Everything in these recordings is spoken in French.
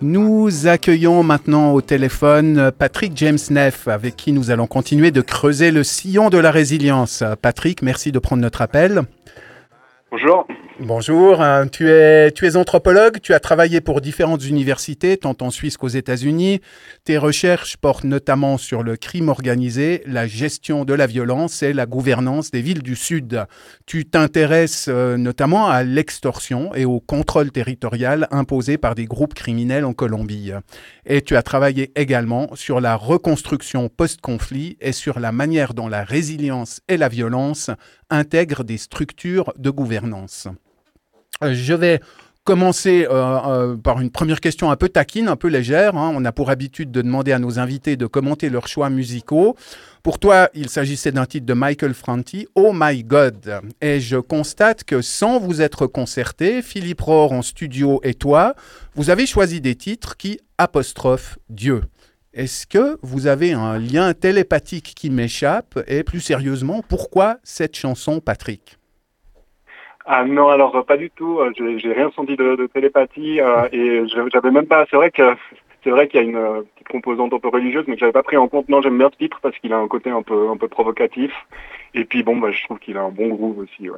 Nous accueillons maintenant au téléphone Patrick James Neff, avec qui nous allons continuer de creuser le sillon de la résilience. Patrick, merci de prendre notre appel. Bonjour. Bonjour, hein. tu es, anthropologue, tu as travaillé pour différentes universités, tant en Suisse qu'aux États-Unis. Tes recherches portent notamment sur le crime organisé, la gestion de la violence et la gouvernance des villes du Sud. Tu t'intéresses euh, notamment à l'extorsion et au contrôle territorial imposé par des groupes criminels en Colombie. Et tu as travaillé également sur la reconstruction post-conflit et sur la manière dont la résilience et la violence intègrent des structures de gouvernance. Euh, je vais commencer euh, euh, par une première question un peu taquine, un peu légère. Hein. On a pour habitude de demander à nos invités de commenter leurs choix musicaux. Pour toi, il s'agissait d'un titre de Michael Franti, Oh My God. Et je constate que sans vous être concerté, Philippe Rohr en studio et toi, vous avez choisi des titres qui apostrophent Dieu. Est-ce que vous avez un lien télépathique qui m'échappe? Et plus sérieusement, pourquoi cette chanson, Patrick? Ah non, alors pas du tout. Euh, j'ai rien senti de, télépathie euh, et j'avais même pas. C'est vrai que c'est vrai qu'il y a une euh, petite composante un peu religieuse, mais que j'avais pas pris en compte. Non, j'aime bien ce titre parce qu'il a un côté un peu un peu provocatif. Et puis bon, bah, je trouve qu'il a un bon groove aussi.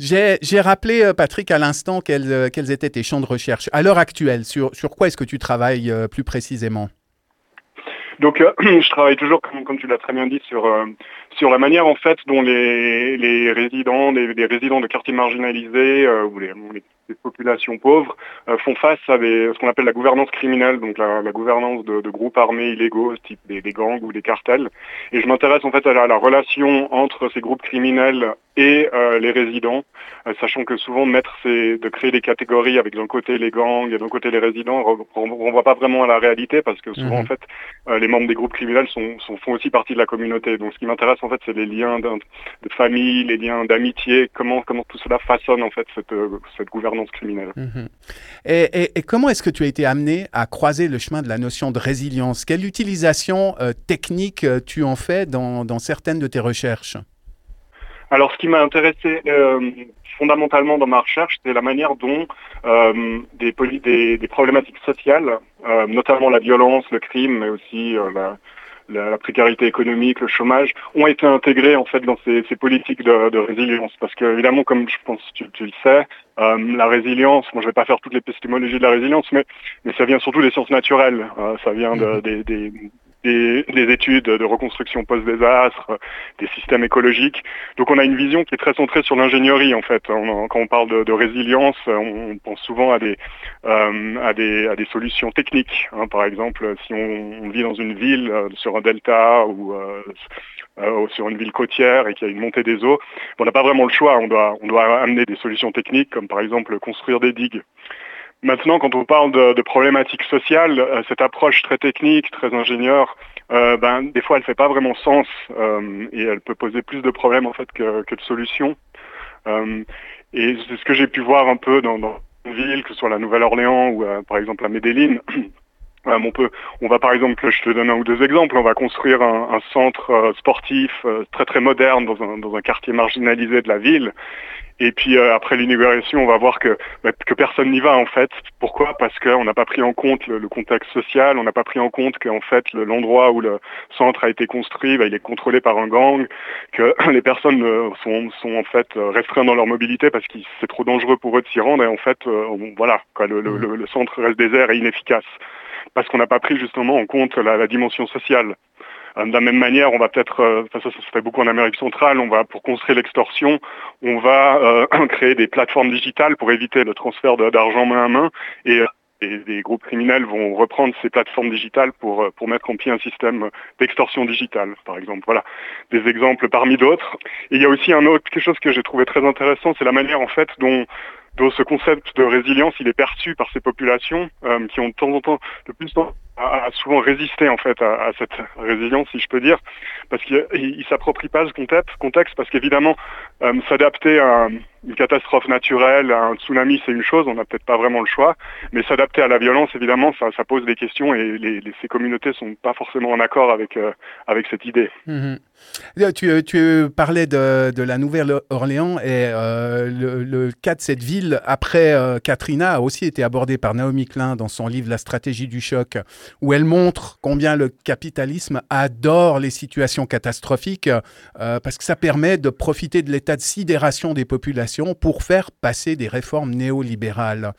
J'ai rappelé, Patrick, à l'instant quels, quels, étaient tes champs de recherche. À l'heure actuelle, sur, sur quoi est-ce que tu travailles plus précisément? Donc je travaille toujours, comme, tu l'as très bien dit, sur, sur la manière en fait dont les, les résidents, les, résidents de quartiers marginalisés euh, ou les, populations pauvres euh, font face à ce qu'on appelle la gouvernance criminelle, donc la, gouvernance de, groupes armés illégaux, type des, gangs ou des cartels. Et je m'intéresse en fait à la, relation entre ces groupes criminels et euh, les résidents, sachant que souvent mettre ces, de créer des catégories avec d'un côté les gangs et d'un côté les résidents, on ne voit pas vraiment à la réalité parce que souvent mhm. en fait les membres des groupes criminels sont, font aussi partie de la communauté. Donc ce qui m'intéresse en fait, c'est les liens de, famille, les liens d'amitié, comment, comment tout cela façonne en fait cette, euh, cette gouvernance criminelle. Mhm. Et, comment est-ce que tu as été amené à croiser le chemin de la notion de résilience? Quelle utilisation euh, technique euh, tu en fais dans, dans, certaines de tes recherches? Alors, ce qui m'a intéressé fondamentalement dans ma recherche, c'est la manière dont des, des, des, problématiques sociales, notamment la violence, le crime, mais aussi la, la, précarité économique, le chômage, ont été intégrés en fait dans ces, politiques de, résilience. Parce que évidemment, comme je pense tu, tu le sais, euh, la résilience, moi je vais pas faire toutes les épistémologies de la résilience, mais, mais ça vient surtout des sciences naturelles. Euh, ça vient de, mhm. des, des, études de reconstruction post-désastre, des systèmes écologiques. Donc on a une vision qui est très centrée sur l'ingénierie en fait. quand on parle de, résilience, on pense souvent à des, euh, à des, à des solutions techniques. Hein. Par exemple, si on, vit dans une ville euh, sur un delta ou euh, sur une ville côtière et qu'il y a une montée des eaux, on n'a pas vraiment le choix. On doit, on doit amener des solutions techniques comme par exemple construire des digues. Maintenant, quand on parle de, problématiques sociales, euh, cette approche très technique, très ingénieure, euh, ben, des fois, elle fait pas vraiment sens euh, et elle peut poser plus de problèmes en fait que, de solutions. et c'est ce que j'ai pu voir un peu dans, dans une ville, que ce soit la Nouvelle-Orléans ou par exemple à Medellin. on, peut, on va par exemple, je te donne un ou deux exemples, on va construire un, centre sportif très très moderne dans un, dans un quartier marginalisé de la ville et puis euh, après l'inauguration, on va voir que, bah, que personne n'y va en fait. Pourquoi? Parce qu'on n'a pas pris en compte le, contexte social, on n'a pas pris en compte qu'en fait l'endroit où le centre a été construit, bah, il est contrôlé par un gang, que les personnes euh, sont, sont en fait euh, restreintes dans leur mobilité parce que c'est trop dangereux pour eux de s'y rendre et en fait voilà, quoi, le, le, le, centre reste désert et inefficace parce qu'on n'a pas pris justement en compte la, la dimension sociale. Euh, de la même manière, on va peut-être, euh, ça, ça se fait beaucoup en Amérique centrale, on va pour construire l'extorsion, on va euh, créer des plateformes digitales pour éviter le transfert d'argent main à main et des groupes criminels vont reprendre ces plateformes digitales pour, pour mettre en pied un système d'extorsion digitale, par exemple. Voilà, des exemples parmi d'autres. Et il y a aussi un autre, quelque chose que j'ai trouvé très intéressant, c'est la manière en fait dont dont ce concept de résilience, il est perçu par ces populations euh, qui ont de temps en temps, de plus en à, souvent résister en fait à, cette résilience, si je peux dire, parce qu'ils ne s'approprient pas ce contexte, parce qu'évidemment, euh, s'adapter à une catastrophe naturelle, à un tsunami, c'est une chose, on n'a peut-être pas vraiment le choix, mais s'adapter à la violence, évidemment, ça, pose des questions et les, ces communautés sont pas forcément en accord avec, euh, avec cette idée. Mmh Tu, tu parlais de, de la Nouvelle-Orléans et euh, le, cas de cette ville après euh, Katrina a aussi été abordé par Naomi Klein dans son livre La stratégie du choc, où elle montre combien le capitalisme adore les situations catastrophiques euh, parce que ça permet de profiter de l'état de sidération des populations pour faire passer des réformes néolibérales.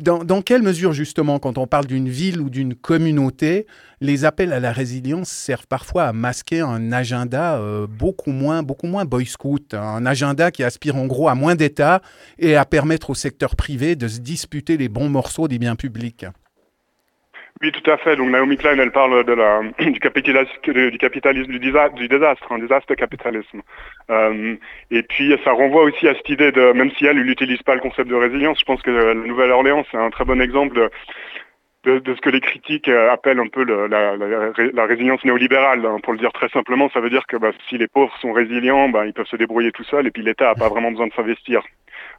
Dans, dans quelle mesure justement, quand on parle d'une ville ou d'une communauté, les appels à la résilience servent parfois à masquer un agenda euh, beaucoup moins, beaucoup moins boy scout, un agenda qui aspire en gros à moins d'État et à permettre au secteur privé de se disputer les bons morceaux des biens publics? Oui, tout à fait. Donc Naomi Klein, elle parle du, capitalisme, du du, désastre, un désastre capitalisme. Euh, et puis ça renvoie aussi à cette idée de, même si elle, elle n'utilise pas le concept de résilience, je pense que la Nouvelle-Orléans, c'est un très bon exemple de, ce que les critiques euh, appellent un peu la, résilience néolibérale. Hein, pour le dire très simplement, ça veut dire que bah, si les pauvres sont résilients, bah, ils peuvent se débrouiller tout seuls et puis l'État n'a pas vraiment besoin de s'investir.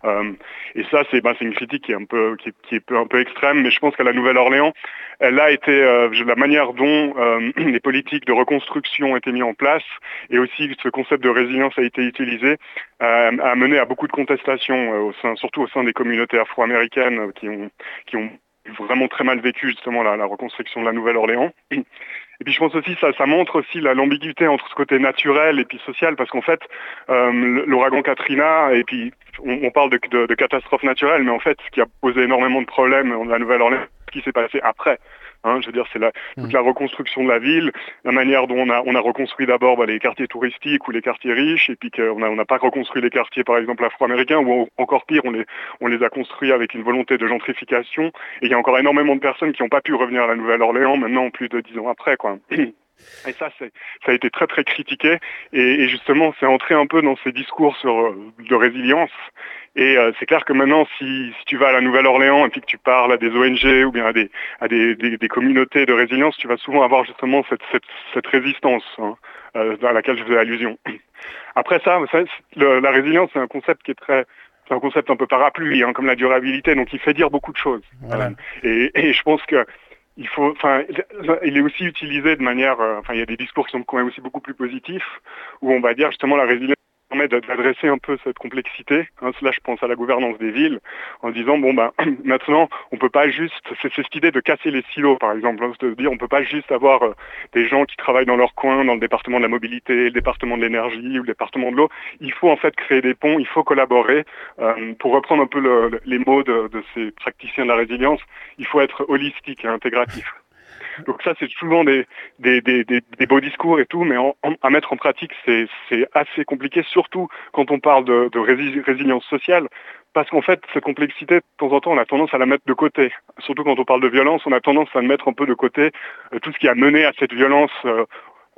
Euh, et ça, c'est bah, une critique qui est un peu qui, est un peu extrême, mais je pense qu'à la Nouvelle-Orléans, elle a été euh, la manière dont euh, les politiques de reconstruction ont été mises en place et aussi ce concept de résilience a été utilisé, a mené à beaucoup de contestations, au sein, surtout au sein des communautés afro-américaines qui ont qui ont vraiment très mal vécu justement la reconstruction de la Nouvelle-Orléans. Et puis je pense aussi ça, ça montre aussi l'ambiguïté entre ce côté naturel et puis social, parce qu'en fait, euh, l'ouragan Katrina, et puis on, on parle de, de, de catastrophe naturelle, mais en fait, ce qui a posé énormément de problèmes dans la Nouvelle-Orléans, ce qui s'est passé après. Hein, je veux dire, c'est la, toute mm. la reconstruction de la ville, la manière dont on a, on a reconstruit d'abord bah, les quartiers touristiques ou les quartiers riches, et puis qu'on n'a on a pas reconstruit les quartiers, par exemple, afro-américains, ou encore pire, on les, on les a construits avec une volonté de gentrification. Et il y a encore énormément de personnes qui n'ont pas pu revenir à la Nouvelle-Orléans maintenant, plus de dix ans après. quoi. Et ça, ça a été très très critiqué. Et, et justement, c'est entré un peu dans ces discours sur, euh, de résilience et euh, c'est clair que maintenant, si, si, tu vas à la Nouvelle-Orléans et puis que tu parles à des ONG ou bien à des, à des, des, des communautés de résilience, tu vas souvent avoir justement cette, cette, cette résistance hein, euh, à laquelle je faisais allusion. Après ça, ça le, la résilience, c'est un concept qui est très c'est un concept un peu parapluie, hein, comme la durabilité, donc il fait dire beaucoup de choses. Voilà. Et, et, je pense que il faut, enfin, il est aussi utilisé de manière, euh, enfin, il y a des discours qui sont quand même aussi beaucoup plus positifs, où on va dire justement la résilience permet d'adresser un peu cette complexité. Hein, là, je pense à la gouvernance des villes, en disant bon ben maintenant, on peut pas juste, c'est cette idée de casser les silos, par exemple, hein, de dire on peut pas juste avoir euh, des gens qui travaillent dans leur coin, dans le département de la mobilité, le département de l'énergie ou le département de l'eau. Il faut en fait créer des ponts, il faut collaborer. Euh, pour reprendre un peu le, les mots de, de ces praticiens de la résilience, il faut être holistique et intégratif. Donc ça, c'est souvent des, beaux discours et tout, mais à mettre en pratique, c'est assez compliqué, surtout quand on parle de, résilience sociale, parce qu'en fait, cette complexité, de temps en temps, on a tendance à la mettre de côté. Surtout quand on parle de violence, on a tendance à mettre un peu de côté euh, tout ce qui a mené à cette violence euh,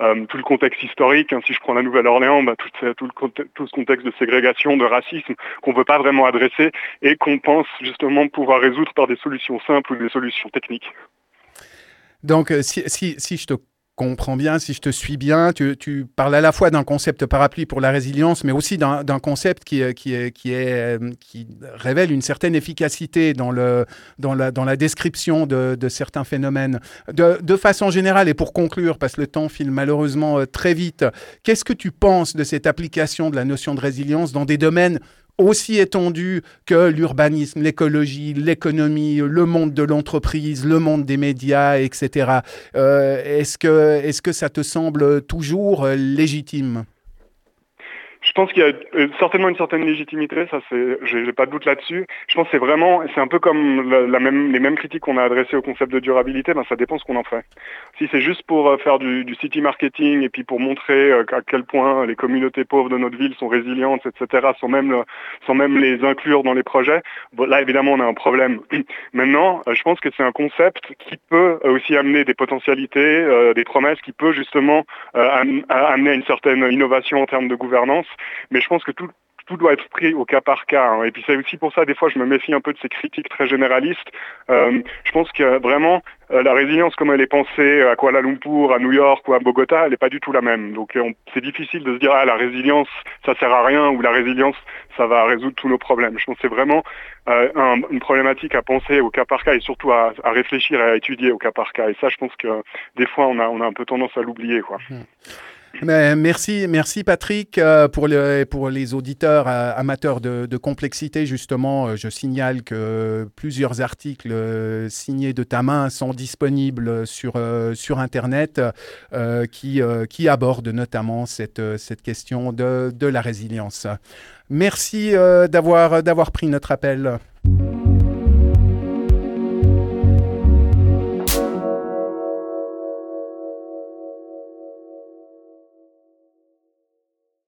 euh, tout le contexte historique, hein, si je prends la Nouvelle-Orléans, bah, tout, tout, ce contexte de ségrégation, de racisme qu'on ne veut pas vraiment adresser et qu'on pense justement pouvoir résoudre par des solutions simples ou des solutions techniques. Donc, euh, si, je te comprends bien, si je te suis bien, tu, parles à la fois d'un concept parapluie pour la résilience, mais aussi d'un concept qui, qui, est, qui, révèle une certaine efficacité dans, la, description de, certains phénomènes. De, façon générale, et pour conclure, parce que le temps file malheureusement euh, très vite, qu'est-ce que tu penses de cette application de la notion de résilience dans des domaines aussi étendu que l'urbanisme, l'écologie, l'économie, le monde de l'entreprise, le monde des médias, etc. Euh, est-ce que, est-ce que ça te semble toujours légitime? Je pense qu'il y a euh, certainement une certaine légitimité, ça c'est, j'ai pas de doute là-dessus. Je pense que c'est vraiment, c'est un peu comme les mêmes critiques qu'on a adressées au concept de durabilité, ben ça dépend ce qu'on en fait. Si c'est juste pour euh, faire du, city marketing et puis pour montrer euh, à quel point les communautés pauvres de notre ville sont résilientes, etc., sans même, sans même les inclure dans les projets, là évidemment on a un problème. Maintenant, je pense que c'est un concept qui peut aussi amener des potentialités, des promesses, qui peut justement amener à une certaine innovation en termes de gouvernance mais je pense que tout, tout doit être pris au cas par cas. Hein. Et puis c'est aussi pour ça, des fois, je me méfie un peu de ces critiques très généralistes. Euh, je pense que vraiment, euh, la résilience comme elle est pensée à Kuala Lumpur, à New York ou à Bogota, elle n'est pas du tout la même. Donc c'est difficile de se dire, ah, la résilience, ça sert à rien, ou la résilience, ça va résoudre tous nos problèmes. Je pense que c'est vraiment euh, un, une problématique à penser au cas par cas et surtout à, à, réfléchir et à étudier au cas par cas. Et ça, je pense que des fois, on a, on a un peu tendance à l'oublier. quoi. Mmh. Merci, merci Patrick. Euh, pour, le, pour les auditeurs euh, amateurs de, complexité, justement, euh, je signale que plusieurs articles signés de ta main sont disponibles sur, sur Internet qui, qui abordent notamment cette, cette question de, de la résilience. Merci d'avoir d'avoir pris notre appel.